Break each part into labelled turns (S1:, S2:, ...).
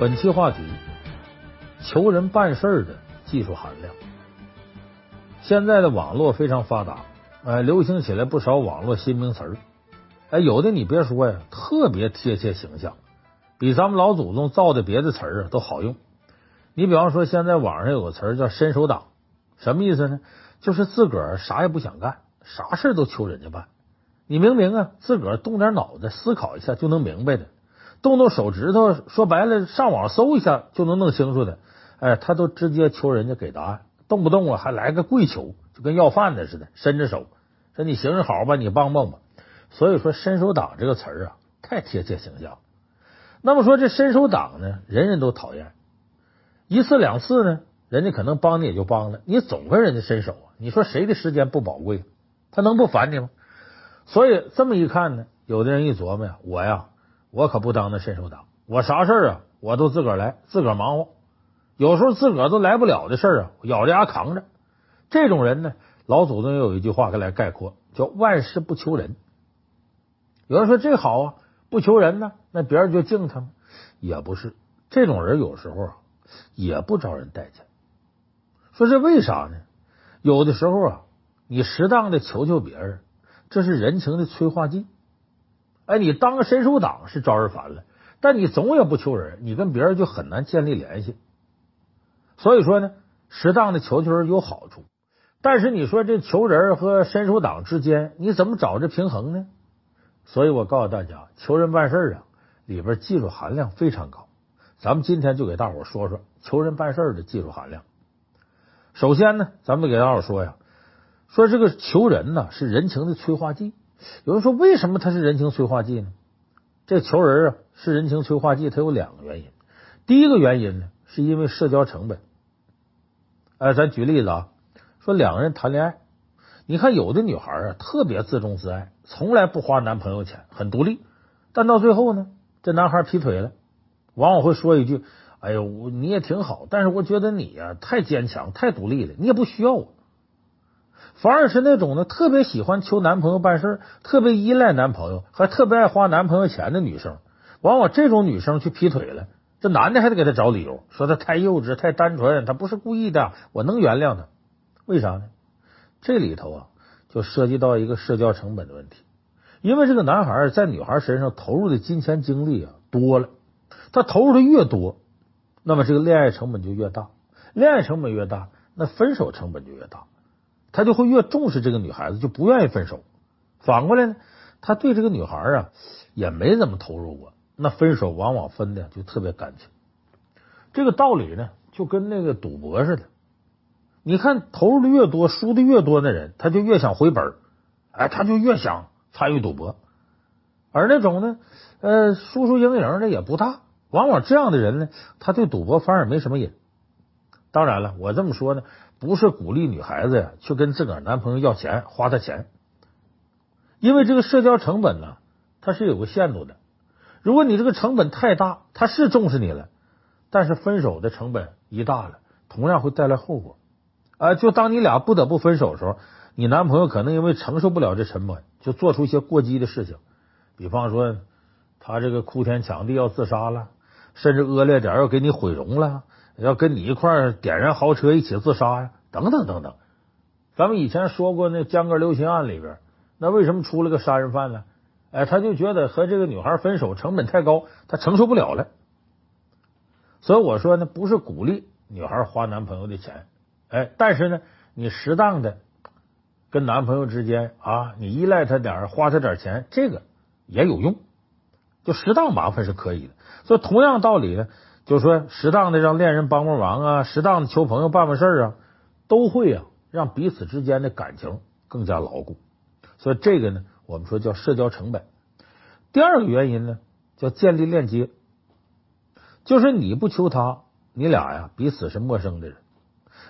S1: 本期话题：求人办事的技术含量。现在的网络非常发达，哎，流行起来不少网络新名词儿。哎，有的你别说呀，特别贴切形象，比咱们老祖宗造的别的词儿啊都好用。你比方说，现在网上有个词儿叫“伸手党”，什么意思呢？就是自个儿啥也不想干，啥事都求人家办。你明明啊，自个儿动点脑子思考一下就能明白的。动动手指头，说白了，上网搜一下就能弄清楚的。哎，他都直接求人家给答案，动不动啊还来个跪求，就跟要饭的似的，伸着手说：“你行行好吧，你帮帮吧。”所以说“伸手党”这个词儿啊，太贴切形象。那么说这“伸手党”呢，人人都讨厌。一次两次呢，人家可能帮你也就帮了，你总跟人家伸手啊，你说谁的时间不宝贵？他能不烦你吗？所以这么一看呢，有的人一琢磨呀，我呀。我可不当那伸手党，我啥事儿啊，我都自个儿来，自个儿忙活。有时候自个儿都来不了的事儿啊，咬着牙扛着。这种人呢，老祖宗有一句话来概括，叫万事不求人。有人说这好啊，不求人呢，那别人就敬他吗？也不是，这种人有时候啊，也不招人待见。说这为啥呢？有的时候啊，你适当的求求别人，这是人情的催化剂。哎，你当个伸手党是招人烦了，但你总也不求人，你跟别人就很难建立联系。所以说呢，适当的求求人有好处，但是你说这求人和伸手党之间，你怎么找这平衡呢？所以我告诉大家，求人办事啊，里边技术含量非常高。咱们今天就给大伙说说求人办事的技术含量。首先呢，咱们给大伙说呀，说这个求人呢是人情的催化剂。有人说，为什么它是人情催化剂呢？这求人啊是人情催化剂，它有两个原因。第一个原因呢，是因为社交成本。哎，咱举例子啊，说两个人谈恋爱，你看有的女孩啊特别自重自爱，从来不花男朋友钱，很独立。但到最后呢，这男孩劈腿了，往往会说一句：“哎呦，你也挺好，但是我觉得你呀太坚强，太独立了，你也不需要我。”反而是那种呢，特别喜欢求男朋友办事，特别依赖男朋友，还特别爱花男朋友钱的女生，往往这种女生去劈腿了，这男的还得给她找理由，说她太幼稚、太单纯，她不是故意的，我能原谅她。为啥呢？这里头啊，就涉及到一个社交成本的问题，因为这个男孩在女孩身上投入的金钱精力啊多了，他投入的越多，那么这个恋爱成本就越大，恋爱成本越大，那分手成本就越大。他就会越重视这个女孩子，就不愿意分手。反过来呢，他对这个女孩啊也没怎么投入过，那分手往往分的就特别干脆。这个道理呢，就跟那个赌博似的。你看投入的越多，输的越多的人，他就越想回本，哎，他就越想参与赌博。而那种呢，呃，输输赢赢的也不大，往往这样的人呢，他对赌博反而没什么瘾。当然了，我这么说呢。不是鼓励女孩子呀去跟自个儿男朋友要钱，花他钱，因为这个社交成本呢，它是有个限度的。如果你这个成本太大，他是重视你了，但是分手的成本一大了，同样会带来后果。啊，就当你俩不得不分手的时候，你男朋友可能因为承受不了这成本，就做出一些过激的事情，比方说他这个哭天抢地要自杀了，甚至恶劣点要给你毁容了。要跟你一块点燃豪车一起自杀呀，等等等等。咱们以前说过那江歌流刑案里边，那为什么出了个杀人犯呢？哎，他就觉得和这个女孩分手成本太高，他承受不了了。所以我说呢，不是鼓励女孩花男朋友的钱，哎，但是呢，你适当的跟男朋友之间啊，你依赖他点花他点钱，这个也有用，就适当麻烦是可以的。所以同样道理呢。就说，适当的让恋人帮帮忙啊，适当的求朋友办办事啊，都会啊让彼此之间的感情更加牢固。所以这个呢，我们说叫社交成本。第二个原因呢，叫建立链接，就是你不求他，你俩呀彼此是陌生的人，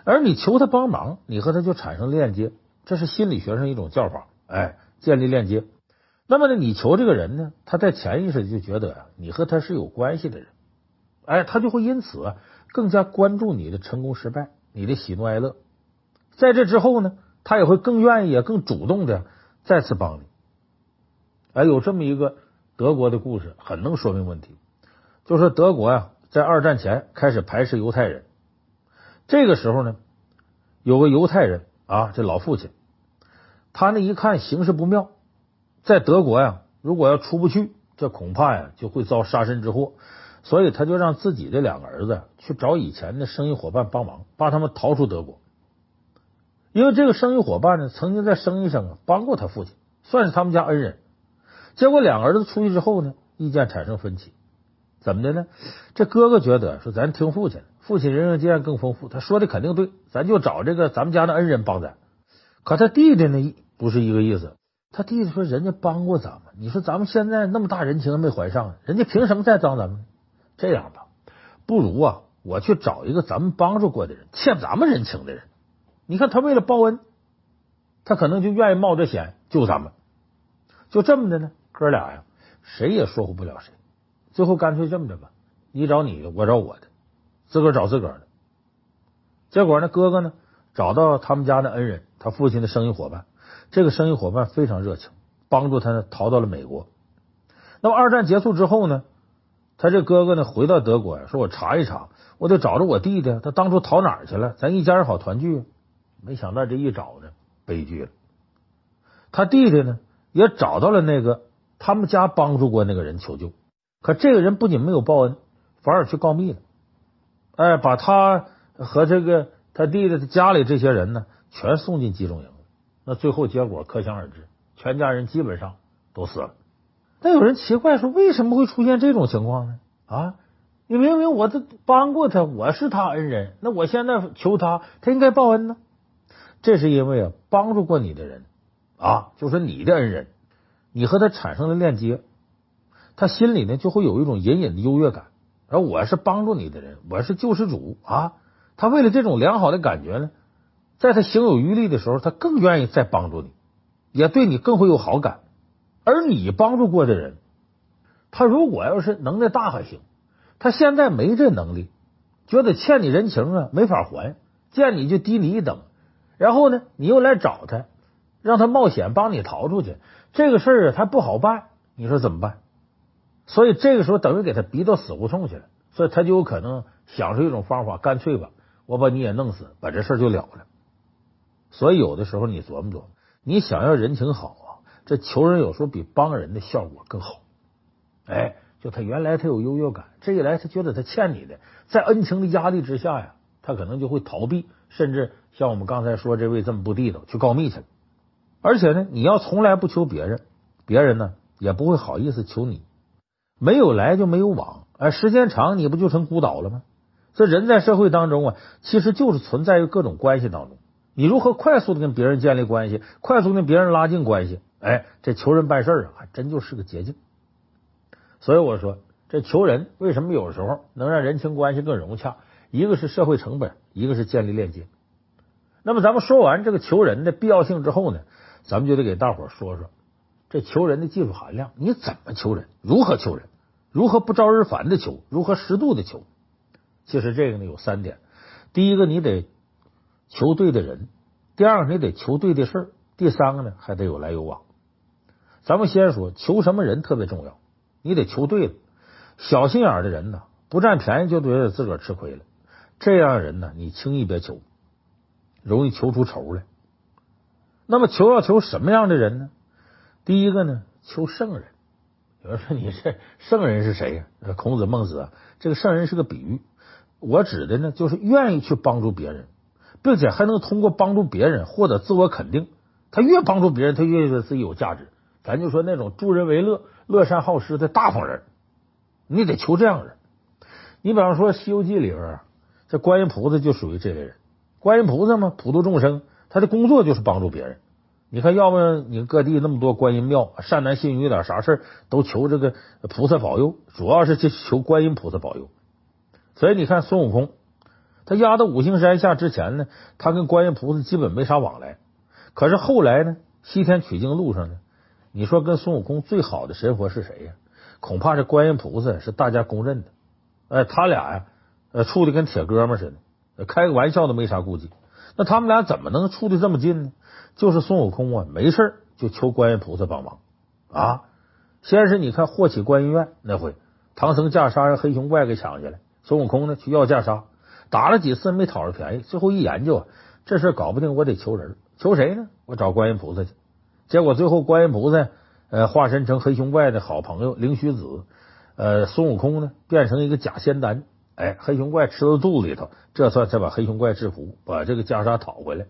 S1: 而你求他帮忙，你和他就产生链接，这是心理学上一种叫法，哎，建立链接。那么呢，你求这个人呢，他在潜意识里就觉得啊，你和他是有关系的人。哎，他就会因此更加关注你的成功失败，你的喜怒哀乐。在这之后呢，他也会更愿意、更主动的再次帮你。哎，有这么一个德国的故事，很能说明问题。就是德国呀，在二战前开始排斥犹太人。这个时候呢，有个犹太人啊，这老父亲，他那一看形势不妙，在德国呀，如果要出不去，这恐怕呀就会遭杀身之祸，所以他就让自己的两个儿子去找以前的生意伙伴帮忙，帮他们逃出德国。因为这个生意伙伴呢，曾经在生意上啊帮过他父亲，算是他们家恩人。结果两个儿子出去之后呢，意见产生分歧，怎么的呢？这哥哥觉得说咱听父亲。父亲人生经验更丰富，他说的肯定对，咱就找这个咱们家的恩人帮咱。可他弟弟呢，不是一个意思。他弟弟说：“人家帮过咱们，你说咱们现在那么大人情没还上，人家凭什么再帮咱们？这样吧，不如啊，我去找一个咱们帮助过的人，欠咱们人情的人。你看他为了报恩，他可能就愿意冒着险救咱们。就这么的呢，哥俩呀，谁也说服不了谁。最后干脆这么着吧，你找你的，我找我的。”自个儿找自个儿的，结果呢，哥哥呢找到他们家的恩人，他父亲的生意伙伴。这个生意伙伴非常热情，帮助他呢逃到了美国。那么二战结束之后呢，他这哥哥呢回到德国呀，说我查一查，我得找着我弟弟，他当初逃哪儿去了，咱一家人好团聚。没想到这一找呢，悲剧了。他弟弟呢也找到了那个他们家帮助过那个人求救，可这个人不仅没有报恩，反而去告密了。哎，把他和这个他弟弟的家里这些人呢，全送进集中营了。那最后结果可想而知，全家人基本上都死了。那有人奇怪说，为什么会出现这种情况呢？啊，你明明我都帮过他，我是他恩人，那我现在求他，他应该报恩呢？这是因为啊，帮助过你的人啊，就是你的恩人，你和他产生了链接，他心里呢就会有一种隐隐的优越感。而我是帮助你的人，我是救世主啊！他为了这种良好的感觉呢，在他行有余力的时候，他更愿意再帮助你，也对你更会有好感。而你帮助过的人，他如果要是能耐大还行，他现在没这能力，觉得欠你人情啊，没法还，见你就低你一等。然后呢，你又来找他，让他冒险帮你逃出去，这个事儿啊，他不好办。你说怎么办？所以这个时候等于给他逼到死胡同去了，所以他就有可能想出一种方法，干脆吧，我把你也弄死，把这事就了了。所以有的时候你琢磨琢磨，你想要人情好，这求人有时候比帮人的效果更好。哎，就他原来他有优越感，这一来他觉得他欠你的，在恩情的压力之下呀，他可能就会逃避，甚至像我们刚才说这位这么不地道，去告密去了。而且呢，你要从来不求别人，别人呢也不会好意思求你。没有来就没有往，哎，时间长你不就成孤岛了吗？这人在社会当中啊，其实就是存在于各种关系当中。你如何快速的跟别人建立关系，快速跟别人拉近关系？哎，这求人办事啊，还真就是个捷径。所以我说，这求人为什么有时候能让人情关系更融洽？一个是社会成本，一个是建立链接。那么咱们说完这个求人的必要性之后呢，咱们就得给大伙说说。这求人的技术含量，你怎么求人？如何求人？如何不招人烦的求？如何适度的求？其实这个呢有三点：第一个，你得求对的人；第二个，你得求对的事儿；第三个呢，还得有来有往。咱们先说求什么人特别重要，你得求对了。小心眼的人呢，不占便宜就觉得自个儿吃亏了。这样人呢，你轻易别求，容易求出仇来。那么求要求什么样的人呢？第一个呢，求圣人。有人说你这圣人是谁呀？孔子、孟子啊，这个圣人是个比喻。我指的呢，就是愿意去帮助别人，并且还能通过帮助别人获得自我肯定。他越帮助别人，他越觉得自己有价值。咱就说那种助人为乐、乐善好施的大方人，你得求这样的人。你比方说《西游记》里边，这观音菩萨就属于这类人。观音菩萨嘛，普度众生，他的工作就是帮助别人。你看，要么你各地那么多观音庙，善男信女点啥事都求这个菩萨保佑，主要是去求观音菩萨保佑。所以你看孙悟空，他压到五行山下之前呢，他跟观音菩萨基本没啥往来。可是后来呢，西天取经路上呢，你说跟孙悟空最好的神佛是谁呀？恐怕是观音菩萨，是大家公认的。哎，他俩呀，呃，处的跟铁哥们似的，开个玩笑都没啥顾忌。那他们俩怎么能处的这么近呢？就是孙悟空啊，没事就求观音菩萨帮忙啊。先是你看霍启观音院那回，唐僧驾沙让黑熊怪给抢下来，孙悟空呢去要袈裟，打了几次没讨着便宜，最后一研究啊，这事搞不定，我得求人，求谁呢？我找观音菩萨去。结果最后观音菩萨呃化身成黑熊怪的好朋友灵虚子，呃孙悟空呢变成一个假仙丹，哎黑熊怪吃到肚子里头，这算才把黑熊怪制服，把这个袈裟讨回来。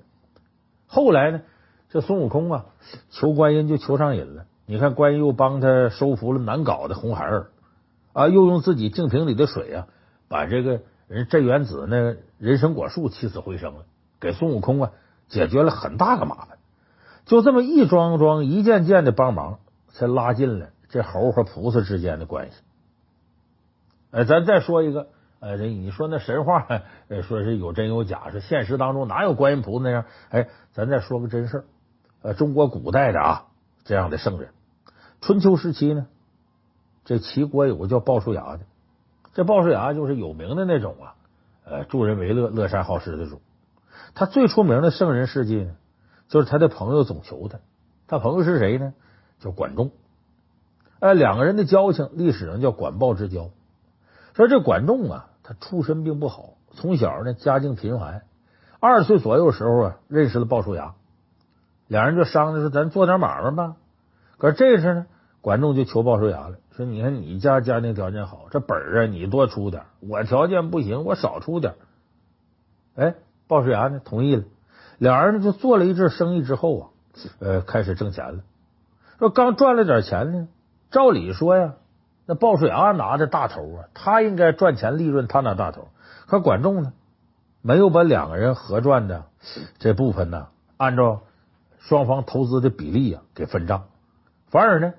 S1: 后来呢，这孙悟空啊求观音就求上瘾了。你看观音又帮他收服了难搞的红孩儿啊，又用自己净瓶里的水啊。把这个人镇元子那人参果树起死回生了，给孙悟空啊解决了很大的麻烦。就这么一桩桩、一件件的帮忙，才拉近了这猴和菩萨之间的关系。哎，咱再说一个，哎，你说那神话，说是有真有假，是现实当中哪有观音菩萨那样？哎，咱再说个真事儿。呃，中国古代的啊，这样的圣人，春秋时期呢，这齐国有个叫鲍叔牙的。这鲍叔牙就是有名的那种啊，呃，助人为乐、乐善好施的主。他最出名的圣人事迹呢，就是他的朋友总求他。他朋友是谁呢？叫管仲。哎，两个人的交情，历史上叫管鲍之交。说这管仲啊，他出身并不好，从小呢家境贫寒。二十岁左右时候啊，认识了鲍叔牙，两人就商量说：“咱做点买卖吧。”可这事呢，管仲就求鲍叔牙了。说，你看你家家庭条件好，这本儿啊你多出点，我条件不行，我少出点。哎，鲍叔牙呢同意了，俩人呢就做了一阵生意之后啊，呃，开始挣钱了。说刚赚了点钱呢，照理说呀，那鲍叔牙拿着大头啊，他应该赚钱利润他拿大头。可管仲呢，没有把两个人合赚的这部分呢，按照双方投资的比例啊给分账，反而呢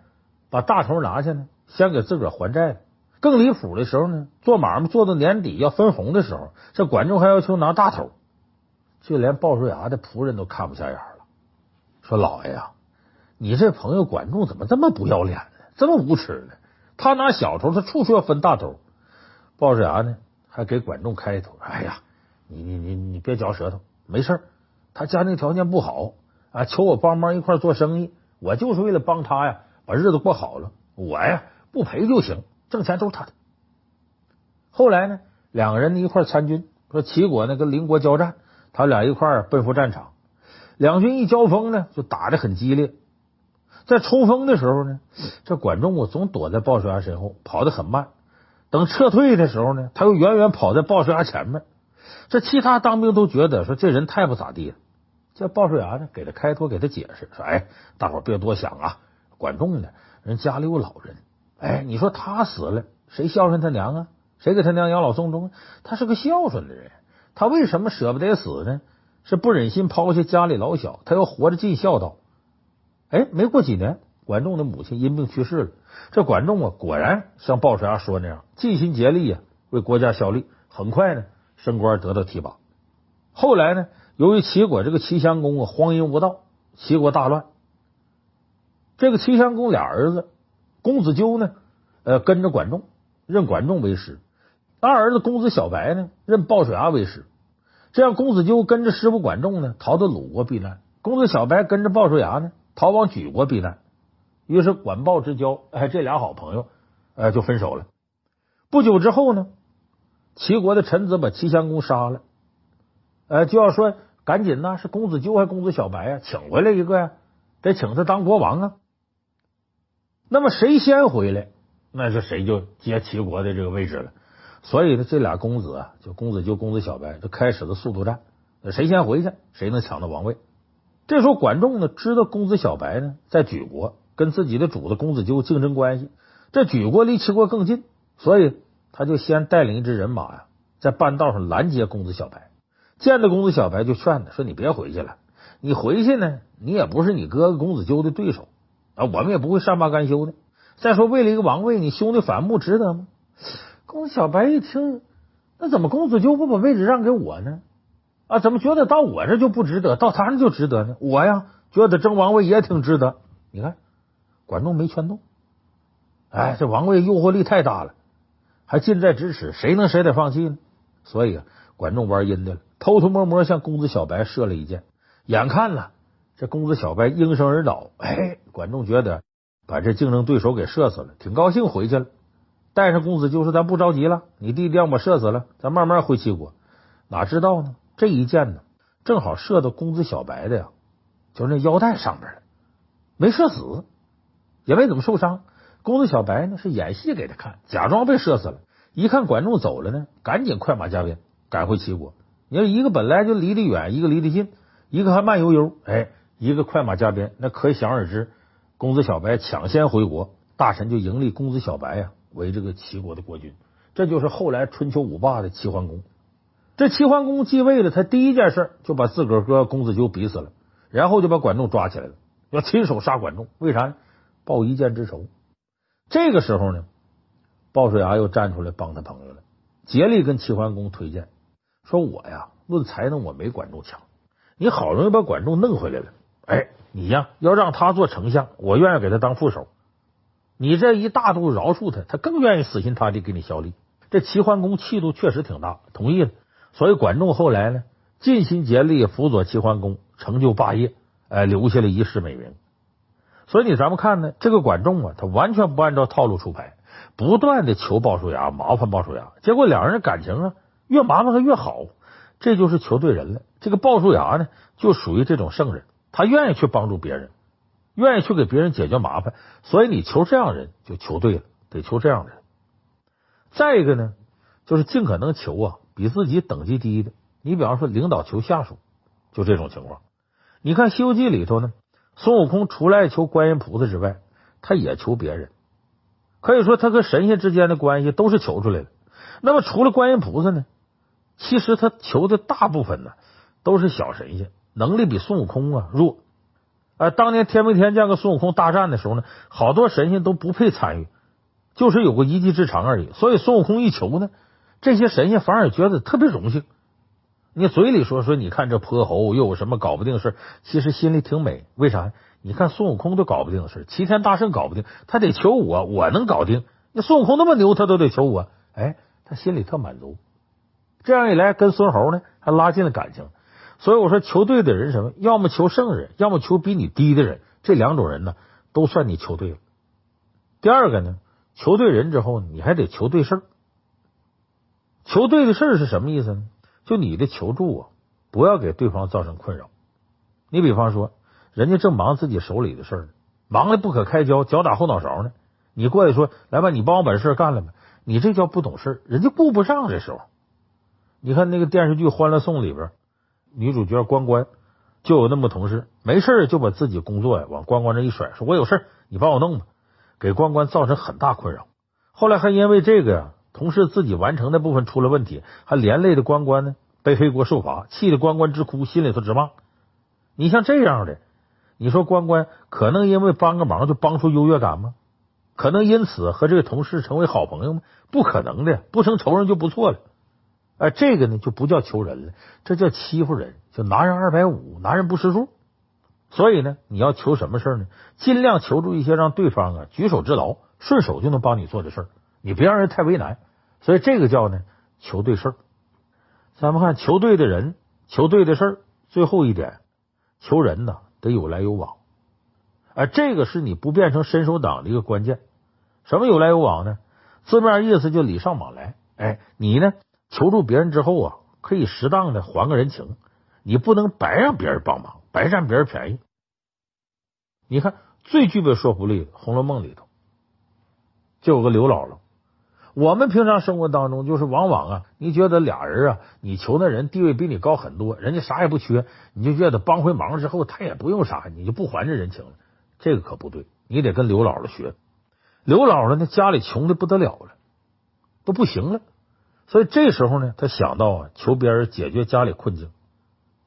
S1: 把大头拿下呢。先给自个儿还债，更离谱的时候呢，做买卖做到年底要分红的时候，这管仲还要求拿大头，就连鲍叔牙的仆人都看不下眼了，说：“老爷呀，你这朋友管仲怎么这么不要脸呢？这么无耻呢？他拿小头，他处处要分大头。”鲍叔牙呢，还给管仲开脱：“哎呀，你你你你别嚼舌头，没事，他家庭条件不好啊，求我帮忙一块做生意，我就是为了帮他呀，把日子过好了，我呀。”不赔就行，挣钱都是他的。后来呢，两个人一块参军，说齐国呢跟邻国交战，他俩一块奔赴战场。两军一交锋呢，就打得很激烈。在冲锋的时候呢，这管仲总躲在鲍叔牙身后，跑得很慢。等撤退的时候呢，他又远远跑在鲍叔牙前面。这其他当兵都觉得说这人太不咋地了。这鲍叔牙呢，给他开脱，给他解释说：“哎，大伙别多想啊，管仲呢，人家里有老人。”哎，你说他死了，谁孝顺他娘啊？谁给他娘养老送终？他是个孝顺的人，他为什么舍不得死呢？是不忍心抛下家里老小，他要活着尽孝道。哎，没过几年，管仲的母亲因病去世了。这管仲啊，果然像鲍叔牙说那样，尽心竭力啊，为国家效力。很快呢，升官得到提拔。后来呢，由于齐国这个齐襄公啊，荒淫无道，齐国大乱。这个齐襄公俩儿子。公子纠呢，呃，跟着管仲，认管仲为师；二儿子公子小白呢，认鲍叔牙为师。这样，公子纠跟着师傅管仲呢，逃到鲁国避难；公子小白跟着鲍叔牙呢，逃往莒国避难。于是，管鲍之交，哎，这俩好朋友，呃，就分手了。不久之后呢，齐国的臣子把齐襄公杀了，呃，就要说赶紧呢，是公子纠还是公子小白啊？请回来一个呀，得请他当国王啊。那么谁先回来，那是谁就接齐国的这个位置了。所以呢，这俩公子啊，就公子纠、公子小白，就开始了速度战。谁先回去，谁能抢到王位？这时候，管仲呢知道公子小白呢在莒国跟自己的主子公子纠竞争关系，这莒国离齐国更近，所以他就先带领一支人马呀，在半道上拦截公子小白。见到公子小白，就劝他说：“你别回去了，你回去呢，你也不是你哥哥公子纠的对手。”啊，我们也不会善罢甘休的。再说，为了一个王位，你兄弟反目值得吗？公子小白一听，那怎么公子纠不把位置让给我呢？啊，怎么觉得到我这就不值得，到他那就值得呢？我呀，觉得争王位也挺值得。你看，管仲没劝动。哎，这王位诱惑力太大了，还近在咫尺，谁能舍得放弃呢？所以啊，管仲玩阴的了，偷偷摸摸向公子小白射了一箭，眼看呢。这公子小白应声而倒，哎，管仲觉得把这竞争对手给射死了，挺高兴，回去了。带上公子就说咱不着急了，你弟弟让我射死了，咱慢慢回齐国。哪知道呢？这一箭呢，正好射到公子小白的呀，就是那腰带上边了，没射死，也没怎么受伤。公子小白呢是演戏给他看，假装被射死了。一看管仲走了呢，赶紧快马加鞭赶回齐国。你说一个本来就离得远，一个离得近，一个还慢悠悠，哎，一个快马加鞭，那可想而知，公子小白抢先回国，大臣就迎立公子小白呀为这个齐国的国君。这就是后来春秋五霸的齐桓公。这齐桓公继位了，他第一件事就把自个儿哥公子纠逼死了，然后就把管仲抓起来了，要亲手杀管仲。为啥？报一箭之仇。这个时候呢，鲍叔牙又站出来帮他朋友了，竭力跟齐桓公推荐，说我呀，论才能我没管仲强，你好容易把管仲弄回来了，哎，你呀要让他做丞相，我愿意给他当副手。你这一大度饶恕他，他更愿意死心塌地给你效力。这齐桓公气度确实挺大，同意了。所以管仲后来呢，尽心竭力辅佐齐桓公成就霸业，哎，留下了一世美名。所以你咱们看呢，这个管仲啊，他完全不按照套路出牌，不断的求鲍叔牙，麻烦鲍叔牙，结果两人的感情啊，越麻烦他越好，这就是求对人了。这个鲍叔牙呢，就属于这种圣人，他愿意去帮助别人，愿意去给别人解决麻烦。所以你求这样人就求对了，得求这样的人。再一个呢，就是尽可能求啊。比自己等级低的，你比方说领导求下属，就这种情况。你看《西游记》里头呢，孙悟空除了求观音菩萨之外，他也求别人。可以说，他和神仙之间的关系都是求出来的。那么，除了观音菩萨呢，其实他求的大部分呢都是小神仙，能力比孙悟空啊弱。啊，当年天兵天将跟孙悟空大战的时候呢，好多神仙都不配参与，就是有个一技之长而已。所以孙悟空一求呢。这些神仙反而觉得特别荣幸。你嘴里说说，你看这泼猴又有什么搞不定的事？其实心里挺美。为啥？你看孙悟空都搞不定的事，齐天大圣搞不定，他得求我，我能搞定。那孙悟空那么牛，他都得求我，哎，他心里特满足。这样一来，跟孙猴呢还拉近了感情。所以我说，求对的人什么？要么求圣人，要么求比你低的人。这两种人呢，都算你求对了。第二个呢，求对人之后，你还得求对事儿。求对的事儿是什么意思呢？就你的求助啊，不要给对方造成困扰。你比方说，人家正忙自己手里的事儿，忙的不可开交，脚打后脑勺呢。你过来说：“来吧，你帮我把这事干了吧。”你这叫不懂事，人家顾不上这时候。你看那个电视剧《欢乐颂》里边，女主角关关就有那么同事，没事就把自己工作呀往关关这一甩，说我有事你帮我弄吧，给关关造成很大困扰。后来还因为这个呀。同事自己完成的部分出了问题，还连累的关关呢背黑锅受罚，气得关关直哭，心里头直骂。你像这样的，你说关关可能因为帮个忙就帮出优越感吗？可能因此和这个同事成为好朋友吗？不可能的，不成仇人就不错了。哎，这个呢就不叫求人了，这叫欺负人，就拿人二百五，拿人不识数。所以呢，你要求什么事呢？尽量求助一些让对方啊举手之劳，顺手就能帮你做的事儿，你别让人太为难。所以这个叫呢求对事儿，咱们看求对的人，求对的事儿。最后一点，求人呢得有来有往，而，这个是你不变成伸手党的一个关键。什么有来有往呢？字面意思就礼尚往来。哎，你呢求助别人之后啊，可以适当的还个人情，你不能白让别人帮忙，白占别人便宜。你看最具备说服力的《红楼梦》里头就有个刘姥姥。我们平常生活当中，就是往往啊，你觉得俩人啊，你求那人地位比你高很多，人家啥也不缺，你就觉得帮回忙之后，他也不用啥，你就不还这人情了。这个可不对，你得跟刘姥姥学。刘姥姥呢，家里穷的不得了了，都不行了，所以这时候呢，他想到啊，求别人解决家里困境，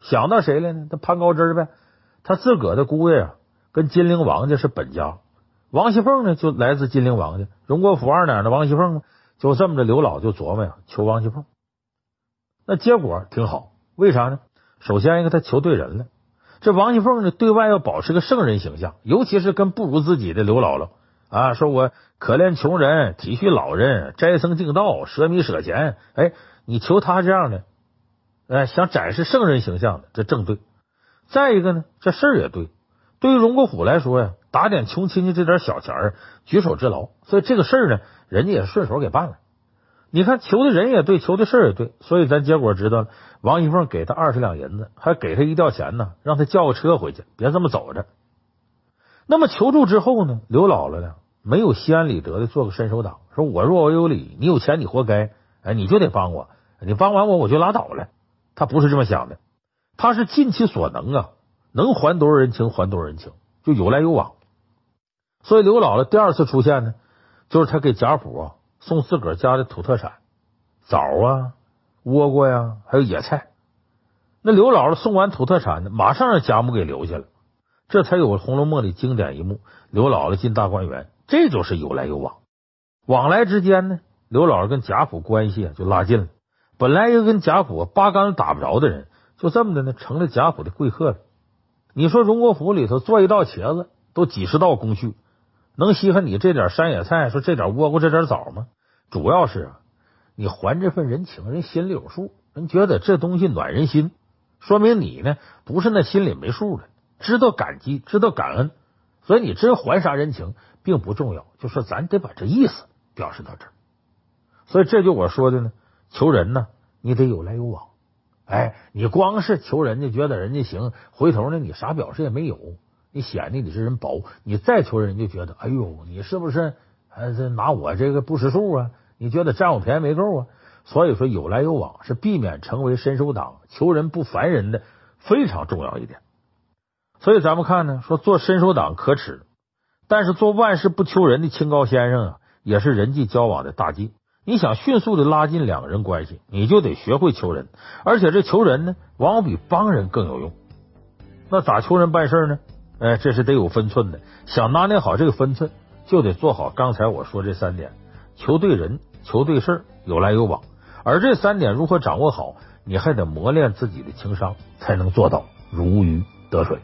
S1: 想到谁了呢？他攀高枝呗，他自个的姑爷啊，跟金陵王家是本家，王熙凤呢就来自金陵王家，荣国府二奶奶王熙凤嘛。就这么着，刘老就琢磨呀，求王熙凤，那结果挺好。为啥呢？首先一个，他求对人了。这王熙凤呢，对外要保持个圣人形象，尤其是跟不如自己的刘姥姥啊，说我可怜穷人，体恤老人，斋僧敬道，舍米舍钱。哎，你求他这样的，哎，想展示圣人形象的，这正对。再一个呢，这事儿也对。对于荣国府来说呀，打点穷亲戚这点小钱儿，举手之劳。所以这个事儿呢。人家也顺手给办了。你看求的人也对，求的事儿也对，所以咱结果知道了，王熙凤给他二十两银子，还给他一吊钱呢，让他叫个车回去，别这么走着。那么求助之后呢，刘姥姥呢没有心安理得的做个伸手党，说我若我有理，你有钱你活该，哎，你就得帮我，你帮完我我就拉倒了。他不是这么想的，他是尽其所能啊，能还多少人情还多少人情，就有来有往。所以刘姥姥第二次出现呢，就是他给贾府啊送自个儿家的土特产，枣啊、倭瓜呀，还有野菜。那刘姥姥送完土特产呢，马上让贾母给留下了，这才有《红楼梦》里经典一幕：刘姥姥进大观园，这就是有来有往。往来之间呢，刘姥姥跟贾府关系就拉近了。本来一个跟贾府八竿子打不着的人，就这么的呢，成了贾府的贵客了。你说荣国府里头做一道茄子都几十道工序，能稀罕你这点山野菜，说这点倭瓜这点枣吗？主要是啊，你还这份人情，人心里有数，人觉得这东西暖人心，说明你呢不是那心里没数的，知道感激，知道感恩，所以你真还啥人情并不重要，就说咱得把这意思表示到这儿。所以这就我说的呢。求人呢，你得有来有往。哎，你光是求人家，觉得人家行，回头呢，你啥表示也没有，你显得你这人薄。你再求人，就觉得，哎呦，你是不是还是拿我这个不识数啊？你觉得占我便宜没够啊？所以说，有来有往是避免成为伸手党、求人不烦人的非常重要一点。所以咱们看呢，说做伸手党可耻，但是做万事不求人的清高先生啊，也是人际交往的大忌。你想迅速的拉近两个人关系，你就得学会求人，而且这求人呢，往往比帮人更有用。那咋求人办事呢？哎，这是得有分寸的。想拿捏好这个分寸，就得做好刚才我说这三点：求对人、求对事、有来有往。而这三点如何掌握好，你还得磨练自己的情商，才能做到如鱼得水。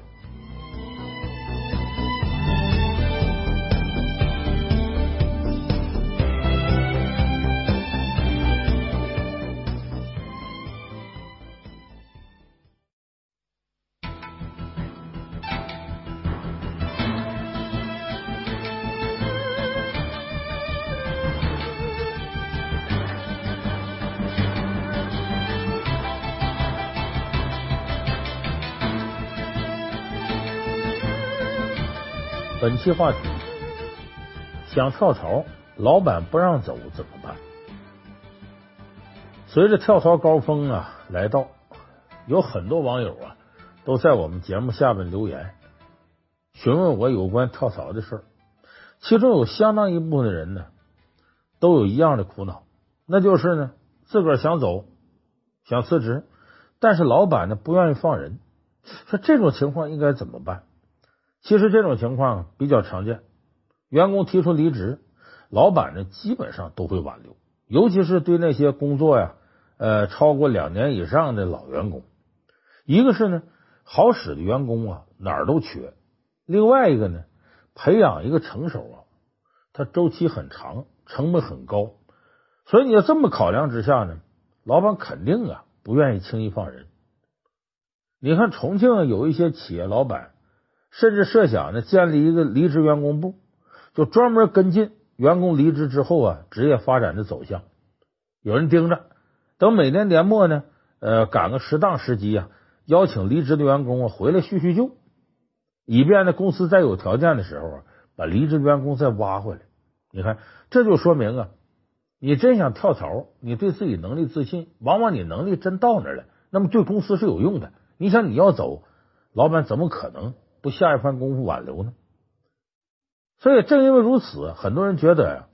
S1: 本期话题：想跳槽，老板不让走怎么办？随着跳槽高峰啊来到，有很多网友啊都在我们节目下面留言，询问我有关跳槽的事儿。其中有相当一部分的人呢，都有一样的苦恼，那就是呢自个儿想走，想辞职，但是老板呢不愿意放人。说这种情况应该怎么办？其实这种情况比较常见，员工提出离职，老板呢基本上都会挽留，尤其是对那些工作呀，呃，超过两年以上的老员工。一个是呢，好使的员工啊哪儿都缺；另外一个呢，培养一个成熟啊，它周期很长，成本很高，所以你要这么考量之下呢，老板肯定啊不愿意轻易放人。你看重庆有一些企业老板。甚至设想呢，建立一个离职员工部，就专门跟进员工离职之后啊，职业发展的走向。有人盯着，等每年年末呢，呃，赶个适当时机啊，邀请离职的员工啊回来叙叙旧，以便呢公司再有条件的时候啊，把离职员工再挖回来。你看，这就说明啊，你真想跳槽，你对自己能力自信，往往你能力真到那儿了，那么对公司是有用的。你想你要走，老板怎么可能？不下一番功夫挽留呢？所以正因为如此，很多人觉得呀，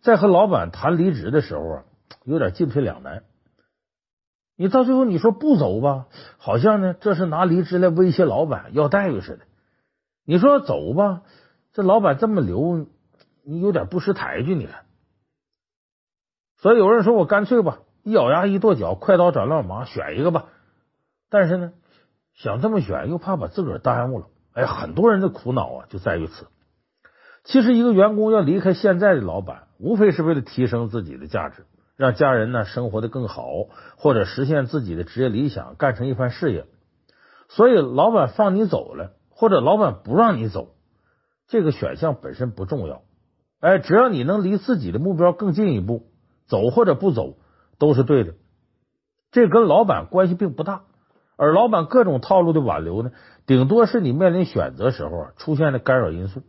S1: 在和老板谈离职的时候啊，有点进退两难。你到最后你说不走吧，好像呢这是拿离职来威胁老板要待遇似的；你说走吧，这老板这么留，你有点不识抬举。你看，所以有人说我干脆吧，一咬牙一跺脚，快刀斩乱麻，选一个吧。但是呢，想这么选，又怕把自个儿耽误了。哎，很多人的苦恼啊，就在于此。其实，一个员工要离开现在的老板，无非是为了提升自己的价值，让家人呢生活得更好，或者实现自己的职业理想，干成一番事业。所以，老板放你走了，或者老板不让你走，这个选项本身不重要。哎，只要你能离自己的目标更近一步，走或者不走都是对的。这跟老板关系并不大，而老板各种套路的挽留呢，顶多是你面临选择时候出现的干扰因素。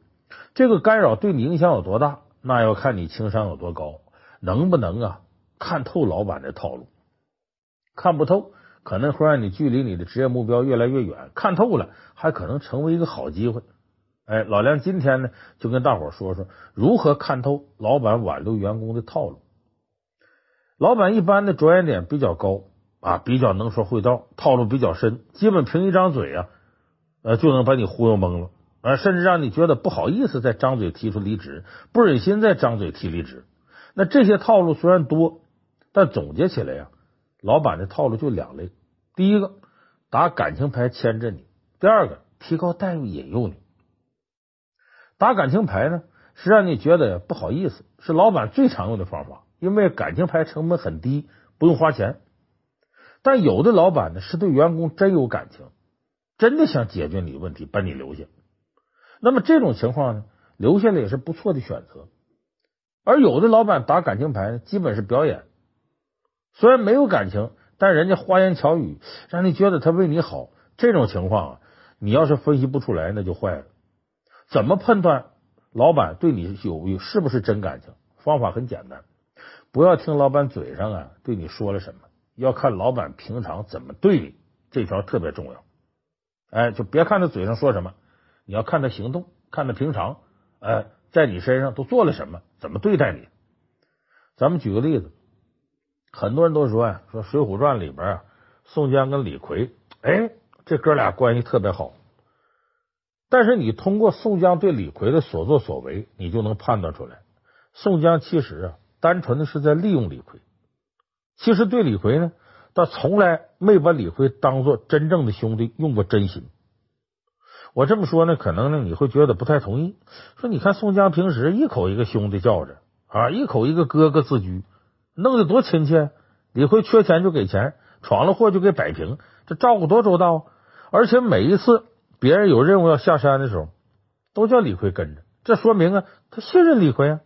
S1: 这个干扰对你影响有多大，那要看你情商有多高，能不能啊看透老板的套路。看不透，可能会让你距离你的职业目标越来越远；看透了，还可能成为一个好机会。哎，老梁今天呢，就跟大伙说说如何看透老板挽留员工的套路。老板一般的着眼点比较高啊，比较能说会道，套路比较深，基本凭一张嘴啊，呃，就能把你忽悠懵了，啊，甚至让你觉得不好意思再张嘴提出离职，不忍心再张嘴提离职。那这些套路虽然多，但总结起来呀，老板的套路就两类：第一个，打感情牌牵着你；第二个，提高待遇引诱你。打感情牌呢，是让你觉得不好意思，是老板最常用的方法，因为感情牌成本很低，不用花钱。但有的老板呢，是对员工真有感情，真的想解决你问题，把你留下。那么这种情况呢，留下来也是不错的选择。而有的老板打感情牌呢，基本是表演，虽然没有感情，但人家花言巧语，让你觉得他为你好。这种情况啊，你要是分析不出来，那就坏了。怎么判断老板对你有有是不是真感情？方法很简单，不要听老板嘴上啊对你说了什么，要看老板平常怎么对你，这条特别重要。哎，就别看他嘴上说什么，你要看他行动，看他平常哎在你身上都做了什么，怎么对待你。咱们举个例子，很多人都说呀，说《水浒传》里边啊，宋江跟李逵，哎，这哥俩关系特别好。但是你通过宋江对李逵的所作所为，你就能判断出来，宋江其实啊，单纯的是在利用李逵。其实对李逵呢，他从来没把李逵当做真正的兄弟，用过真心。我这么说呢，可能呢你会觉得不太同意。说你看宋江平时一口一个兄弟叫着啊，一口一个哥哥自居，弄得多亲切。李逵缺钱就给钱，闯了祸就给摆平，这照顾多周到。而且每一次。别人有任务要下山的时候，都叫李逵跟着，这说明啊，他信任李逵啊。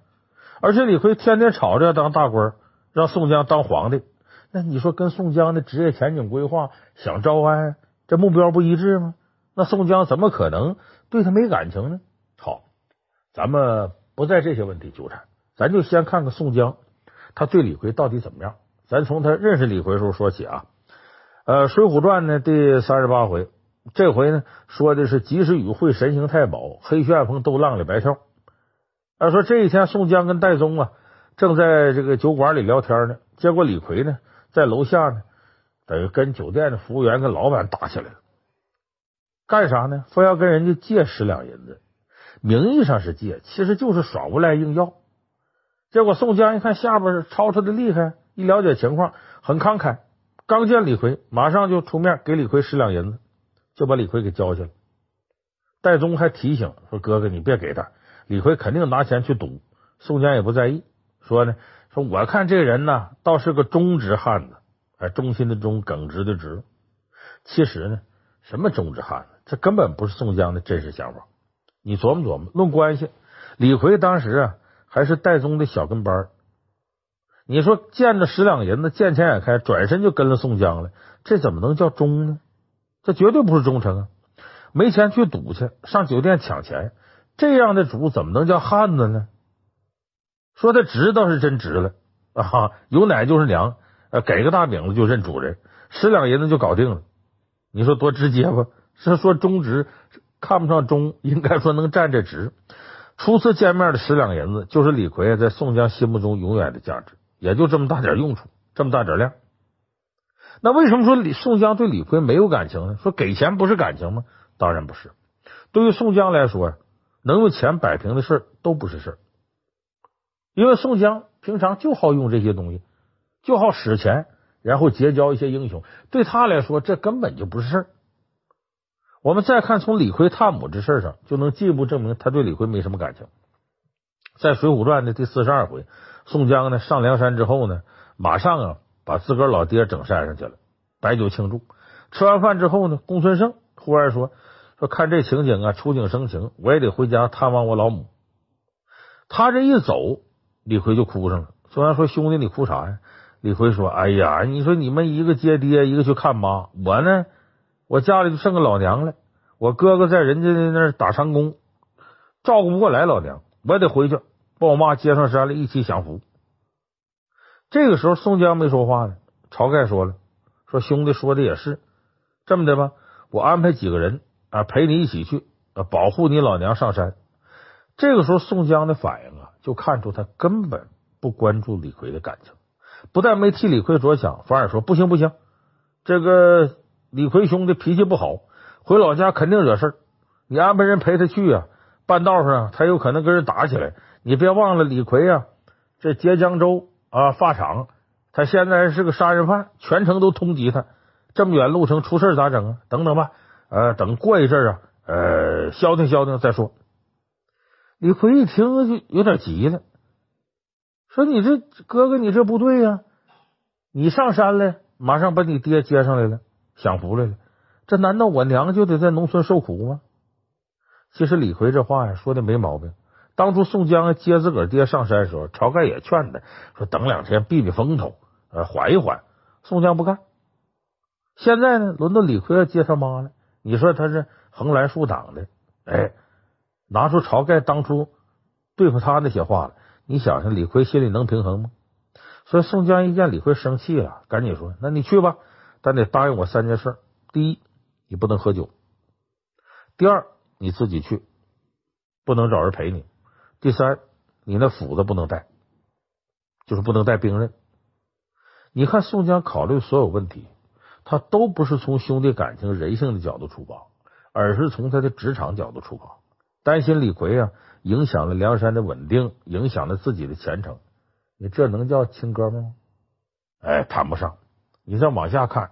S1: 而且李逵天天吵着要当大官，让宋江当皇帝，那你说跟宋江的职业前景规划、想招安，这目标不一致吗？那宋江怎么可能对他没感情呢？好，咱们不在这些问题纠缠，咱就先看看宋江他对李逵到底怎么样。咱从他认识李逵时候说起啊。呃，《水浒传》呢第三十八回。这回呢，说的是及时雨会神行太保，黑旋风斗浪里白跳。他说这一天，宋江跟戴宗啊正在这个酒馆里聊天呢，结果李逵呢在楼下呢，等于跟酒店的服务员跟老板打起来了。干啥呢？非要跟人家借十两银子，名义上是借，其实就是耍无赖硬要。结果宋江一看下边吵吵的厉害，一了解情况，很慷慨，刚见李逵，马上就出面给李逵十两银子。就把李逵给交去了。戴宗还提醒说：“哥哥，你别给他，李逵肯定拿钱去赌。”宋江也不在意，说呢：“说我看这人呢，倒是个忠直汉子，哎，忠心的忠，耿直的直。其实呢，什么忠直汉子，这根本不是宋江的真实想法。你琢磨琢磨，论关系，李逵当时啊还是戴宗的小跟班。你说见着十两银子，见钱眼开，转身就跟了宋江了，这怎么能叫忠呢？”这绝对不是忠诚啊！没钱去赌去，上酒店抢钱，这样的主怎么能叫汉子呢？说他直倒是真直了啊，有奶就是娘，啊给个大饼子就认主人，十两银子就搞定了。你说多直接吧？是说忠直，看不上忠，应该说能站着直。初次见面的十两银子，就是李逵在宋江心目中永远的价值，也就这么大点用处，这么大点量。那为什么说李宋江对李逵没有感情呢？说给钱不是感情吗？当然不是。对于宋江来说，能用钱摆平的事都不是事儿，因为宋江平常就好用这些东西，就好使钱，然后结交一些英雄。对他来说，这根本就不是事儿。我们再看从李逵探母这事上，就能进一步证明他对李逵没什么感情。在《水浒传》的第四十二回，宋江呢上梁山之后呢，马上啊。把自个儿老爹整山上去了，摆酒庆祝。吃完饭之后呢，公孙胜忽然说：“说看这情景啊，触景生情，我也得回家探望我老母。”他这一走，李逵就哭上了。宋江说：“兄弟，你哭啥呀？”李逵说：“哎呀，你说你们一个接爹，一个去看妈，我呢，我家里就剩个老娘了。我哥哥在人家那打长工，照顾不过来老娘，我也得回去把我妈接上山来，一起享福。”这个时候，宋江没说话呢。晁盖说了：“说兄弟说的也是，这么的吧，我安排几个人啊陪你一起去，保护你老娘上山。”这个时候，宋江的反应啊，就看出他根本不关注李逵的感情，不但没替李逵着想，反而说：“不行不行，这个李逵兄弟脾气不好，回老家肯定惹事儿。你安排人陪他去啊，半道上他有可能跟人打起来。你别忘了，李逵啊，这截江州啊发场，他现在是个杀人犯，全城都通缉他。这么远路程出事咋整啊？等等吧，呃，等过一阵啊，呃，消停消停再说。”李逵一听就有点急了，说：“你这哥哥，你这不对呀！你上山来，马上把你爹接上来了，享福来了。这难道我娘就得在农村受苦吗？”其实李逵这话呀说的没毛病。当初宋江接自个儿爹上山的时候，晁盖也劝他说：“等两天避避风头，呃，缓一缓。”宋江不干。现在呢，轮到李逵要接他妈了。你说他是横拦竖挡的，哎。拿出晁盖当初对付他那些话来，你想想李逵心里能平衡吗？所以宋江一见李逵生气了，赶紧说：“那你去吧，但得答应我三件事。第一，你不能喝酒；第二，你自己去，不能找人陪你；第三，你那斧子不能带，就是不能带兵刃。你看宋江考虑所有问题，他都不是从兄弟感情、人性的角度出发，而是从他的职场角度出发。”担心李逵啊，影响了梁山的稳定，影响了自己的前程。你这能叫亲哥们吗？哎，谈不上。你再往下看，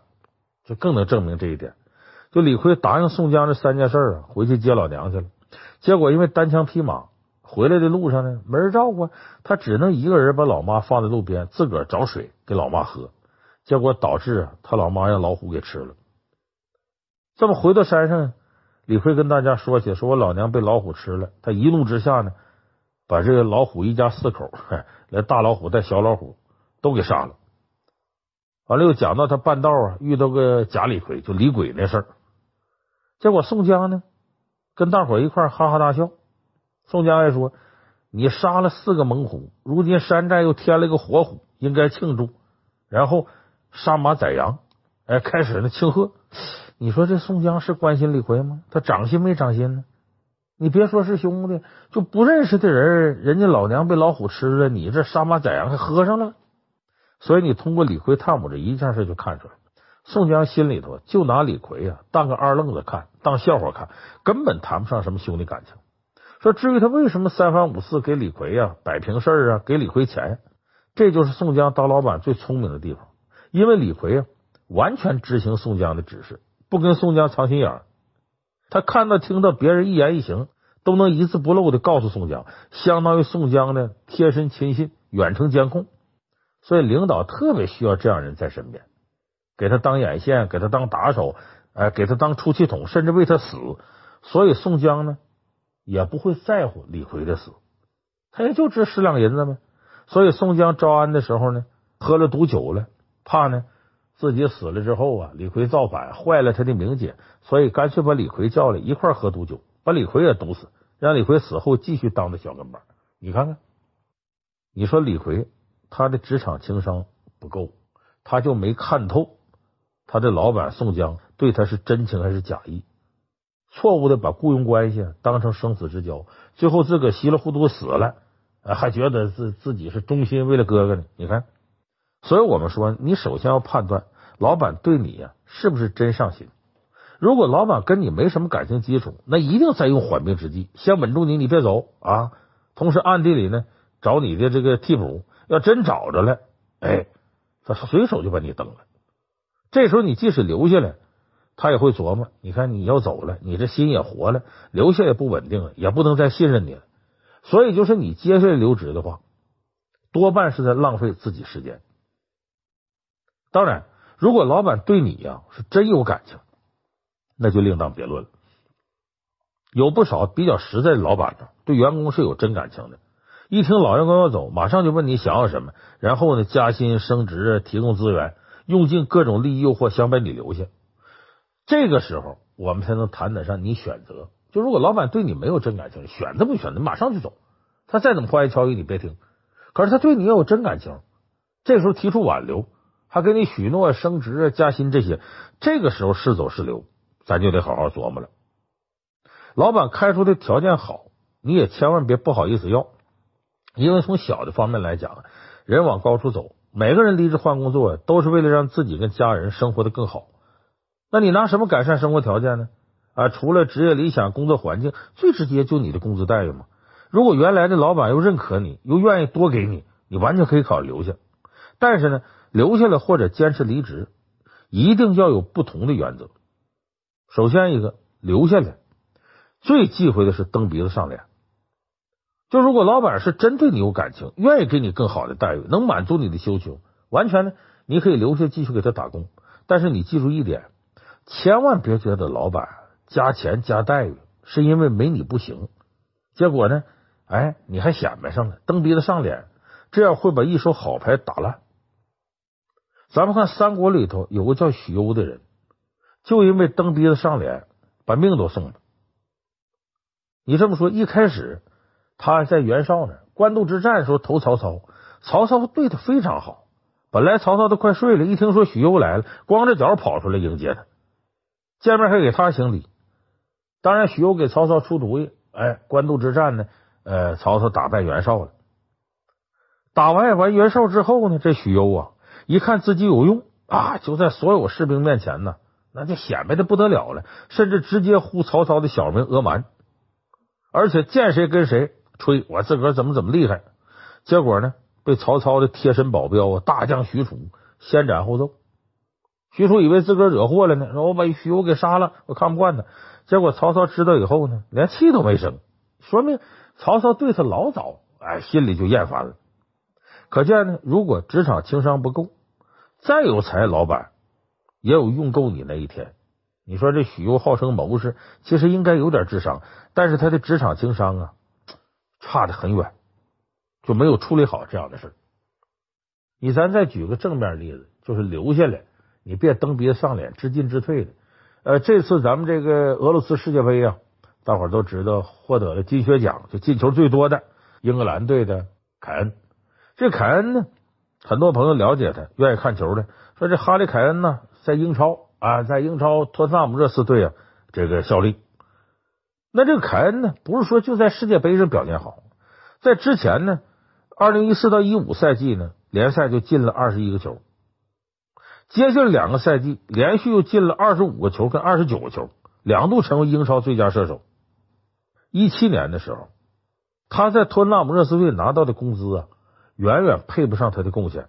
S1: 就更能证明这一点。就李逵答应宋江这三件事啊，回去接老娘去了。结果因为单枪匹马回来的路上呢，没人照顾，他只能一个人把老妈放在路边，自个儿找水给老妈喝。结果导致，他老妈让老虎给吃了。这么回到山上。李逵跟大家说起，说我老娘被老虎吃了。他一怒之下呢，把这个老虎一家四口，连大老虎带小老虎都给杀了。完了又讲到他半道啊遇到个假李逵，就李鬼那事儿。结果宋江呢跟大伙一块哈哈大笑。宋江还说：“你杀了四个猛虎，如今山寨又添了一个活虎，应该庆祝。”然后杀马宰羊，哎，开始呢庆贺。你说这宋江是关心李逵吗？他长心没长心呢？你别说是兄弟，就不认识的人，人家老娘被老虎吃了，你这杀马宰羊还喝上了。所以你通过李逵探母这一件事就看出来，宋江心里头就拿李逵啊当个二愣子看，当笑话看，根本谈不上什么兄弟感情。说至于他为什么三番五次给李逵啊摆平事儿啊，给李逵钱，这就是宋江当老板最聪明的地方，因为李逵啊完全执行宋江的指示。不跟宋江藏心眼儿，他看到听到别人一言一行都能一字不漏的告诉宋江，相当于宋江呢贴身亲信、远程监控。所以领导特别需要这样人在身边，给他当眼线，给他当打手，哎，给他当出气筒，甚至为他死。所以宋江呢也不会在乎李逵的死，他也就值十两银子呗。所以宋江招安的时候呢，喝了毒酒了，怕呢。自己死了之后啊，李逵造反坏了他的名节，所以干脆把李逵叫来一块喝毒酒，把李逵也毒死，让李逵死后继续当的小跟班。你看看，你说李逵他的职场情商不够，他就没看透他的老板宋江对他是真情还是假意，错误的把雇佣关系当成生死之交，最后自个稀里糊涂死了，还觉得自自己是忠心为了哥哥呢。你看。所以我们说，你首先要判断老板对你呀是不是真上心。如果老板跟你没什么感情基础，那一定再用缓兵之计，先稳住你，你别走啊。同时暗地里呢找你的这个替补，要真找着了，哎，他随手就把你蹬了。这时候你即使留下来，他也会琢磨：你看你要走了，你这心也活了，留下也不稳定了，也不能再信任你了。所以就是你接下来留职的话，多半是在浪费自己时间。当然，如果老板对你呀是真有感情，那就另当别论了。有不少比较实在的老板呢，对员工是有真感情的。一听老员工要走，马上就问你想要什么，然后呢，加薪升职，提供资源，用尽各种利益诱惑，想把你留下。这个时候，我们才能谈得上你选择。就如果老板对你没有真感情，选都不选，你马上就走。他再怎么花言巧语，你别听。可是他对你要有真感情，这时候提出挽留，还给你许诺升职、加薪这些，这个时候是走是留，咱就得好好琢磨了。老板开出的条件好，你也千万别不好意思要。因为从小的方面来讲，人往高处走，每个人离职换工作都是为了让自己跟家人生活的更好。那你拿什么改善生活条件呢？啊，除了职业理想、工作环境，最直接就你的工资待遇嘛。如果原来的老板又认可你，又愿意多给你，你完全可以考虑留下。但是呢，留下来或者坚持离职，一定要有不同的原则。首先一个，留下来最忌讳的是蹬鼻子上脸。就如果老板是真对你有感情，愿意给你更好的待遇，能满足你的需求，完全呢，你可以留下继续给他打工。但是你记住一点，千万别觉得老板加钱加待遇是因为没你不行，结果呢，哎，你还显摆上了，蹬鼻子上脸，这样会把一手好牌打烂。咱们看三国里头有个叫许攸的人，就因为蹬鼻子上脸，把命都送了。你这么说，一开始。他还在袁绍呢，官渡之战的时候投曹操，曹操对他非常好。本来曹操都快睡了，一听说许攸来了，光着脚跑出来迎接他，见面还给他行礼。当然，许攸给曹操出主意，哎，官渡之战呢，呃，曹操打败袁绍了。打败完袁绍之后呢，这许攸啊，一看自己有用啊，就在所有士兵面前呢，那就显摆的不得了了，甚至直接呼曹操的小名阿蛮，而且见谁跟谁。吹我自个儿怎么怎么厉害，结果呢，被曹操的贴身保镖啊大将许褚先斩后奏。许褚以为自个儿惹祸了呢，说我把许攸给杀了，我看不惯他。结果曹操知道以后呢，连气都没生，说明曹操对他老早哎心里就厌烦了。可见呢，如果职场情商不够，再有才，老板也有用够你那一天。你说这许攸号称谋士，其实应该有点智商，但是他的职场情商啊。差得很远，就没有处理好这样的事。你咱再举个正面例子，就是留下来，你别蹬鼻子上脸、知进知退的。呃，这次咱们这个俄罗斯世界杯啊，大伙都知道获得了金靴奖，就进球最多的英格兰队的凯恩。这凯恩呢，很多朋友了解他，愿意看球的，说这哈利凯恩呢，在英超啊，在英超托纳姆热刺队啊，这个效力。那这个凯恩呢，不是说就在世界杯上表现好，在之前呢，二零一四到一五赛季呢，联赛就进了二十一个球，接下来两个赛季连续又进了二十五个球跟二十九个球，两度成为英超最佳射手。一七年的时候，他在托纳姆热刺队拿到的工资啊，远远配不上他的贡献，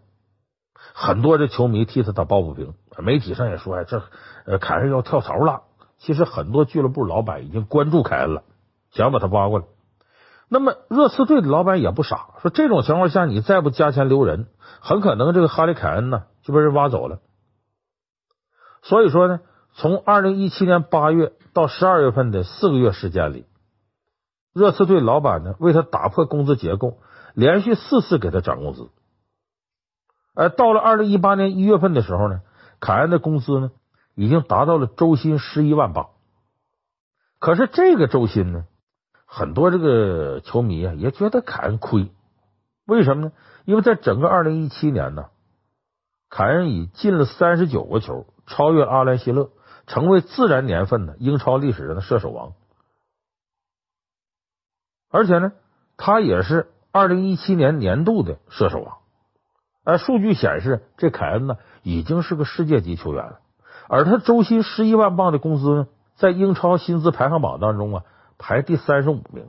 S1: 很多的球迷替他打抱不平，媒体上也说，哎，这凯恩要跳槽了。其实很多俱乐部老板已经关注凯恩了，想把他挖过来。那么热刺队的老板也不傻，说这种情况下你再不加钱留人，很可能这个哈利凯恩呢就被人挖走了。所以说呢，从二零一七年八月到十二月份的四个月时间里，热刺队老板呢为他打破工资结构，连续四次给他涨工资。而到了二零一八年一月份的时候呢，凯恩的工资呢。已经达到了周薪十一万八，可是这个周薪呢，很多这个球迷啊也觉得凯恩亏，为什么呢？因为在整个二零一七年呢，凯恩已进了三十九个球，超越阿兰希勒，成为自然年份的英超历史上的射手王，而且呢，他也是二零一七年年度的射手王。而数据显示，这凯恩呢已经是个世界级球员了。而他周薪十一万镑的工资呢，在英超薪资排行榜当中啊，排第三十五名，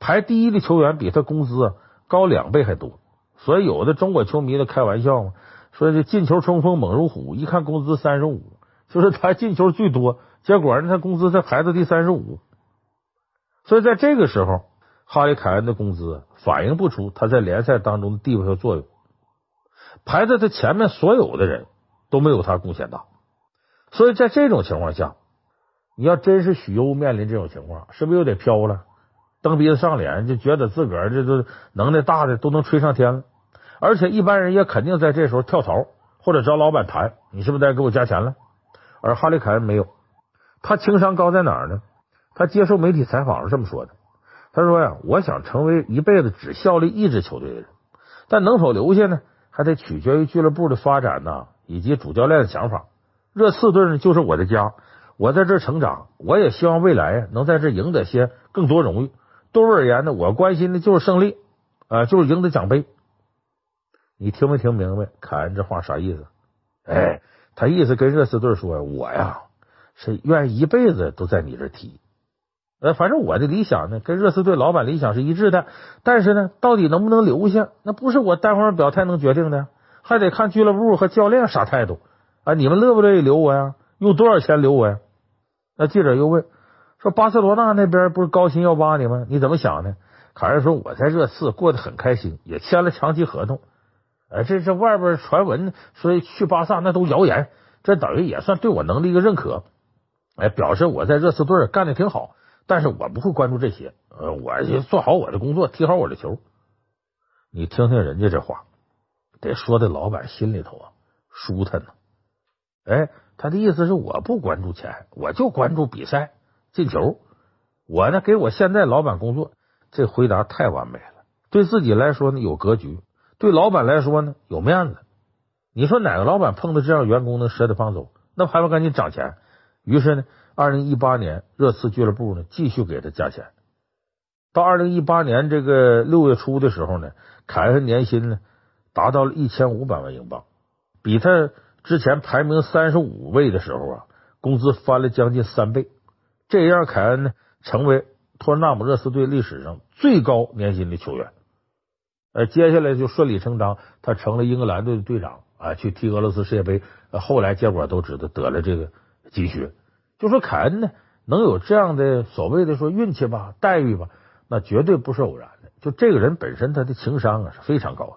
S1: 排第一的球员比他工资啊高两倍还多。所以有的中国球迷都开玩笑嘛，说这进球冲锋猛如虎，一看工资三十五，就是他进球最多，结果呢他工资才排到第三十五。所以在这个时候，哈里凯恩的工资反映不出他在联赛当中的地位和作用，排在他前面所有的人都没有他贡献大。所以在这种情况下，你要真是许攸面临这种情况，是不是又得飘了？蹬鼻子上脸，就觉得自个儿这都能耐大的都能吹上天了。而且一般人也肯定在这时候跳槽，或者找老板谈，你是不是得给我加钱了？而哈里凯恩没有，他情商高在哪儿呢？他接受媒体采访是这么说的：“他说呀，我想成为一辈子只效力一支球队的人，但能否留下呢，还得取决于俱乐部的发展呐，以及主教练的想法。热刺队呢，就是我的家。”我在这成长，我也希望未来能在这赢得些更多荣誉。对我而言呢，我关心的就是胜利啊，就是赢得奖杯。你听没听明白？凯恩这话啥意思？哎，他意思跟热刺队说，我呀是愿意一辈子都在你这踢。呃，反正我的理想呢，跟热刺队老板理想是一致的。但是呢，到底能不能留下，那不是我单方面表态能决定的，还得看俱乐部和教练啥态度啊。你们乐不乐意留我呀？用多少钱留我呀？那记者又问说：“巴塞罗那那边不是高薪要挖你吗？你怎么想呢？”凯恩说：“我在热刺过得很开心，也签了长期合同。哎，这这外边传闻说去巴萨那都谣言，这等于也算对我能力一个认可。哎，表示我在热刺队干的挺好，但是我不会关注这些。呃，我就做好我的工作，踢好我的球。你听听人家这话，得说的老板心里头啊舒坦呢。哎。”他的意思是我不关注钱，我就关注比赛进球。我呢，给我现在老板工作，这回答太完美了。对自己来说呢，有格局；对老板来说呢，有面子。你说哪个老板碰到这样员工能舍得放走？那还不赶紧涨钱？于是呢，二零一八年热刺俱乐部呢继续给他加钱。到二零一八年这个六月初的时候呢，凯恩年薪呢达到了一千五百万英镑，比他。之前排名三十五位的时候啊，工资翻了将近三倍，这样凯恩呢成为托纳姆热刺队历史上最高年薪的球员。呃，接下来就顺理成章，他成了英格兰队的队长啊，去踢俄罗斯世界杯。后来结果都知道得了这个金靴。就说凯恩呢能有这样的所谓的说运气吧、待遇吧，那绝对不是偶然的。就这个人本身他的情商啊是非常高的。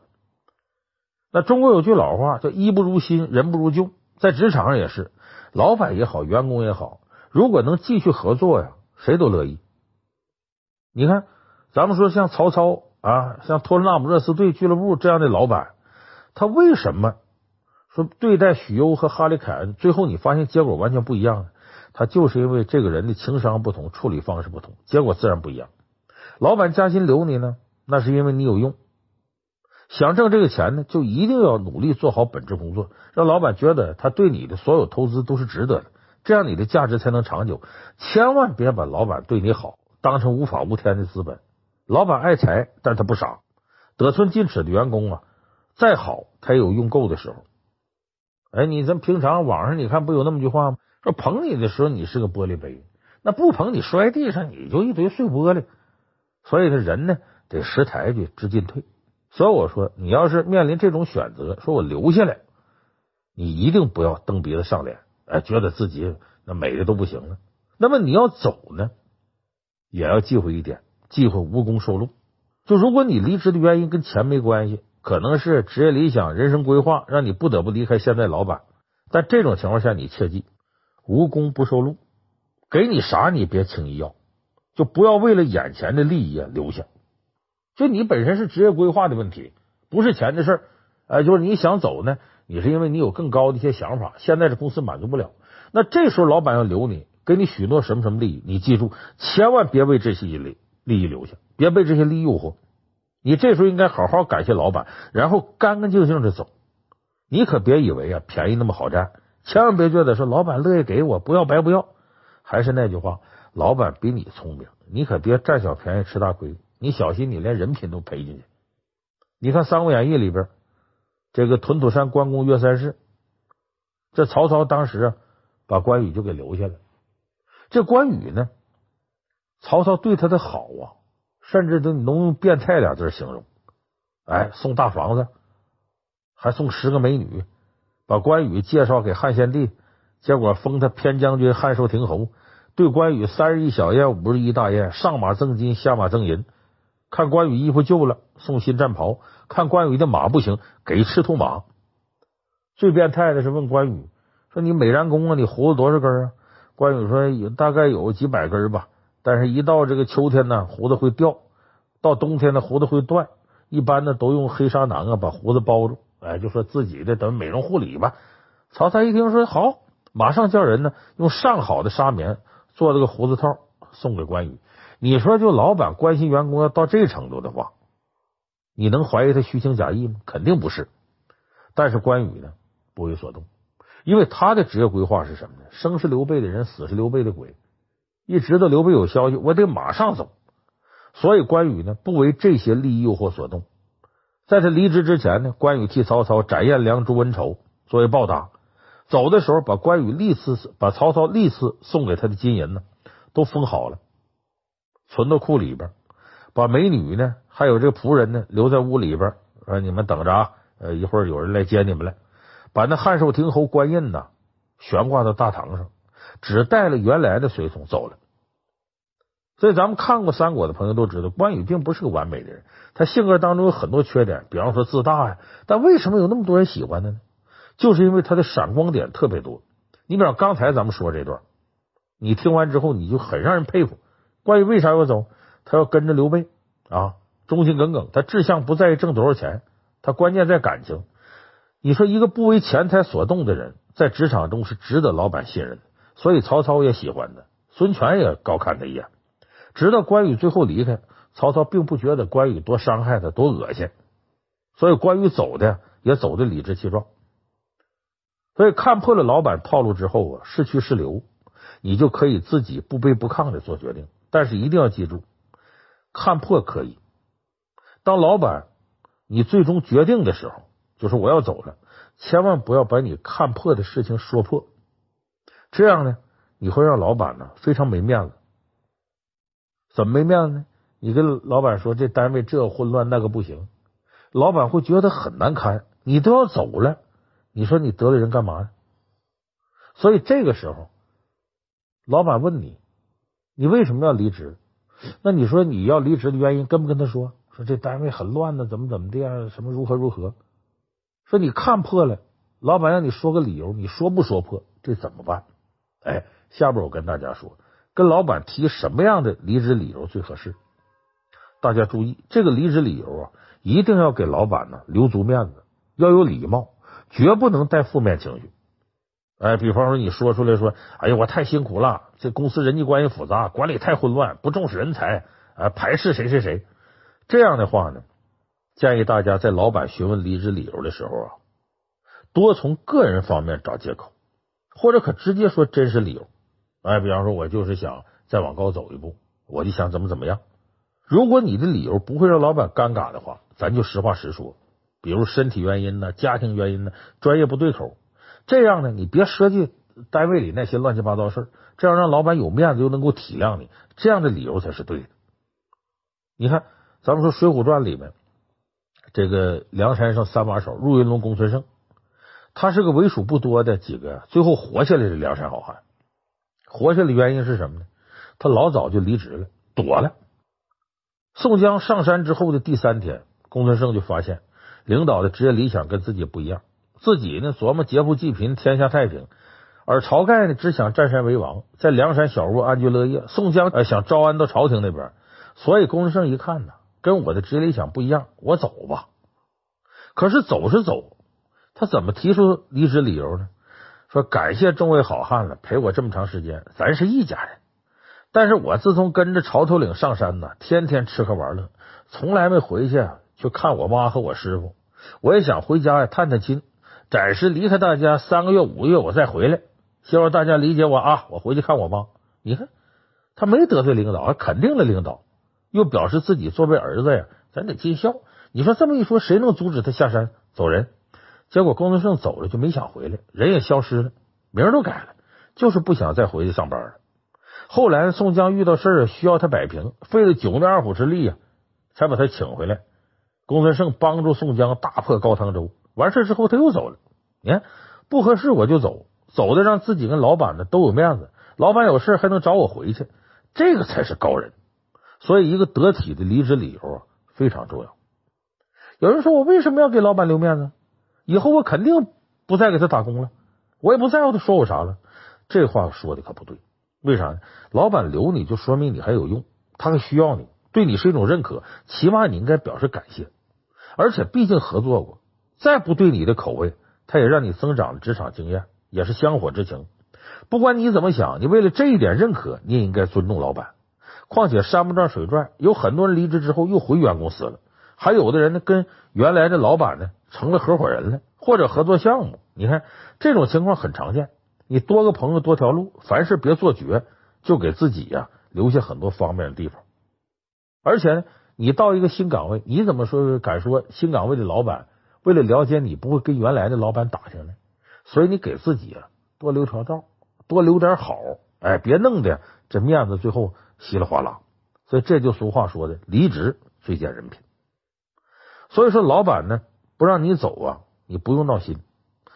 S1: 那中国有句老话叫“衣不如新，人不如旧”，在职场上也是，老板也好，员工也好，如果能继续合作呀，谁都乐意。你看，咱们说像曹操啊，像托纳姆热刺队俱乐部这样的老板，他为什么说对待许攸和哈利凯恩，最后你发现结果完全不一样呢？他就是因为这个人的情商不同，处理方式不同，结果自然不一样。老板加薪留你呢，那是因为你有用。想挣这个钱呢，就一定要努力做好本职工作，让老板觉得他对你的所有投资都是值得的，这样你的价值才能长久。千万别把老板对你好当成无法无天的资本。老板爱财，但他不傻。得寸进尺的员工啊，再好他也有用够的时候。哎，你这平常网上你看不有那么句话吗？说捧你的时候你是个玻璃杯，那不捧你摔地上你就一堆碎玻璃。所以这人呢得识抬举，知进退。所以我说，你要是面临这种选择，说我留下来，你一定不要蹬鼻子上脸，哎，觉得自己那美的都不行了。那么你要走呢，也要忌讳一点，忌讳无功受禄。就如果你离职的原因跟钱没关系，可能是职业理想、人生规划让你不得不离开现在老板，但这种情况下你切记，无功不受禄，给你啥你别轻易要，就不要为了眼前的利益啊留下。就你本身是职业规划的问题，不是钱的事儿。哎，就是你想走呢，你是因为你有更高的一些想法，现在这公司满足不了。那这时候老板要留你，给你许诺什么什么利益，你记住，千万别为这些利利益留下，别被这些利益诱惑。你这时候应该好好感谢老板，然后干干净净的走。你可别以为啊便宜那么好占，千万别觉得说老板乐意给我，不要白不要。还是那句话，老板比你聪明，你可别占小便宜吃大亏。你小心，你连人品都赔进去。你看《三国演义》里边，这个屯土山关公约三世，这曹操当时啊，把关羽就给留下了。这关羽呢，曹操对他的好啊，甚至都能用变态俩字形容。哎，送大房子，还送十个美女，把关羽介绍给汉献帝，结果封他偏将军、汉寿亭侯，对关羽三十一小宴、五十一大宴，上马赠金，下马赠银。看关羽衣服旧了，送新战袍；看关羽的马不行，给赤兔马。最变态的是问关羽说：“你美髯公啊，你胡子多少根啊？”关羽说：“有大概有几百根吧，但是一到这个秋天呢，胡子会掉；到冬天呢，胡子会断。一般呢，都用黑纱囊啊把胡子包住。哎，就说自己的等美容护理吧。曹操一听说好，马上叫人呢用上好的纱棉做了个胡子套送给关羽。你说，就老板关心员工要到这程度的话，你能怀疑他虚情假意吗？肯定不是。但是关羽呢，不为所动，因为他的职业规划是什么呢？生是刘备的人，死是刘备的鬼。一知道刘备有消息，我得马上走。所以关羽呢，不为这些利益诱惑所动。在他离职之前呢，关羽替曹操斩颜良、诛文丑，作为报答。走的时候，把关羽历次把曹操历次送给他的金银呢，都封好了，存到库里边。把美女呢，还有这个仆人呢，留在屋里边，说你们等着啊，呃，一会儿有人来接你们来。把那汉寿亭侯官印呢，悬挂到大堂上，只带了原来的随从走了。所以，咱们看过三国的朋友都知道，关羽并不是个完美的人，他性格当中有很多缺点，比方说自大呀。但为什么有那么多人喜欢他呢？就是因为他的闪光点特别多。你比方刚才咱们说这段，你听完之后你就很让人佩服。关羽为啥要走？他要跟着刘备啊，忠心耿耿。他志向不在于挣多少钱，他关键在感情。你说一个不为钱财所动的人，在职场中是值得老板信任的，所以曹操也喜欢他，孙权也高看他一眼。直到关羽最后离开，曹操并不觉得关羽多伤害他、多恶心，所以关羽走的也走的理直气壮。所以看破了老板套路之后啊，是去是留，你就可以自己不卑不亢的做决定。但是一定要记住，看破可以，当老板你最终决定的时候，就是我要走了，千万不要把你看破的事情说破，这样呢，你会让老板呢非常没面子。怎么没面子呢？你跟老板说这单位这混乱那个不行，老板会觉得很难堪。你都要走了，你说你得罪人干嘛呢？所以这个时候，老板问你，你为什么要离职？那你说你要离职的原因跟不跟他说？说这单位很乱呢，怎么怎么的啊？什么如何如何？说你看破了，老板让你说个理由，你说不说破？这怎么办？哎，下边我跟大家说。跟老板提什么样的离职理由最合适？大家注意，这个离职理由啊，一定要给老板呢留足面子，要有礼貌，绝不能带负面情绪。哎，比方说你说出来说，哎呀，我太辛苦了，这公司人际关系复杂，管理太混乱，不重视人才，啊，排斥谁谁谁，这样的话呢，建议大家在老板询问离职理由的时候啊，多从个人方面找借口，或者可直接说真实理由。哎，比方说，我就是想再往高走一步，我就想怎么怎么样。如果你的理由不会让老板尴尬的话，咱就实话实说。比如身体原因呢，家庭原因呢，专业不对口，这样呢，你别涉及单位里那些乱七八糟事，这样让老板有面子又能够体谅你，这样的理由才是对的。你看，咱们说《水浒传》里面这个梁山上三把手入云龙公孙胜，他是个为数不多的几个最后活下来的梁山好汉。活下来的原因是什么呢？他老早就离职了，躲了。宋江上山之后的第三天，公孙胜就发现领导的职业理想跟自己不一样。自己呢琢磨劫富济贫，天下太平，而晁盖呢只想占山为王，在梁山小屋安居乐业。宋江呃想招安到朝廷那边，所以公孙胜一看呢，跟我的职业理想不一样，我走吧。可是走是走，他怎么提出离职理由呢？说感谢众位好汉了，陪我这么长时间，咱是一家人。但是我自从跟着晁头领上山呢，天天吃喝玩乐，从来没回去去看我妈和我师傅。我也想回家呀探探亲，暂时离开大家三个月五个月，我再回来。希望大家理解我啊！我回去看我妈。你看他没得罪领导，还肯定了领导，又表示自己作为儿子呀，咱得尽孝。你说这么一说，谁能阻止他下山走人？结果公孙胜走了，就没想回来，人也消失了，名都改了，就是不想再回去上班了。后来宋江遇到事儿需要他摆平，费了九牛二虎之力啊，才把他请回来。公孙胜帮助宋江大破高唐州，完事之后他又走了。你看不合适我就走，走的让自己跟老板呢都有面子，老板有事还能找我回去，这个才是高人。所以一个得体的离职理由啊非常重要。有人说我为什么要给老板留面子？以后我肯定不再给他打工了，我也不在乎他说我啥了。这话说的可不对。为啥呢？老板留你就说明你还有用，他还需要你，对你是一种认可，起码你应该表示感谢。而且毕竟合作过，再不对你的口味，他也让你增长了职场经验，也是香火之情。不管你怎么想，你为了这一点认可，你也应该尊重老板。况且山不转水转，有很多人离职之后又回原公司了，还有的人呢跟原来的老板呢成了合伙人了，或者合作项目。你看这种情况很常见。你多个朋友多条路，凡事别做绝，就给自己呀留下很多方便的地方。而且呢，你到一个新岗位，你怎么说敢说新岗位的老板为了了解你不会跟原来的老板打听呢？所以你给自己啊多留条道，多留点好，哎，别弄得这面子最后稀里哗啦。所以这就俗话说的，离职最见人品。所以说，老板呢不让你走啊，你不用闹心。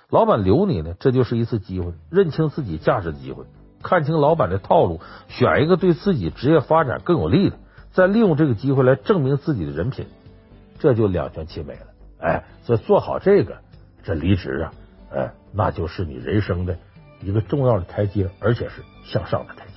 S1: 老板留你呢，这就是一次机会，认清自己价值的机会，看清老板的套路，选一个对自己职业发展更有利的，再利用这个机会来证明自己的人品，这就两全其美了。哎，所以做好这个，这离职啊，哎，那就是你人生的一个重要的台阶，而且是向上的台阶。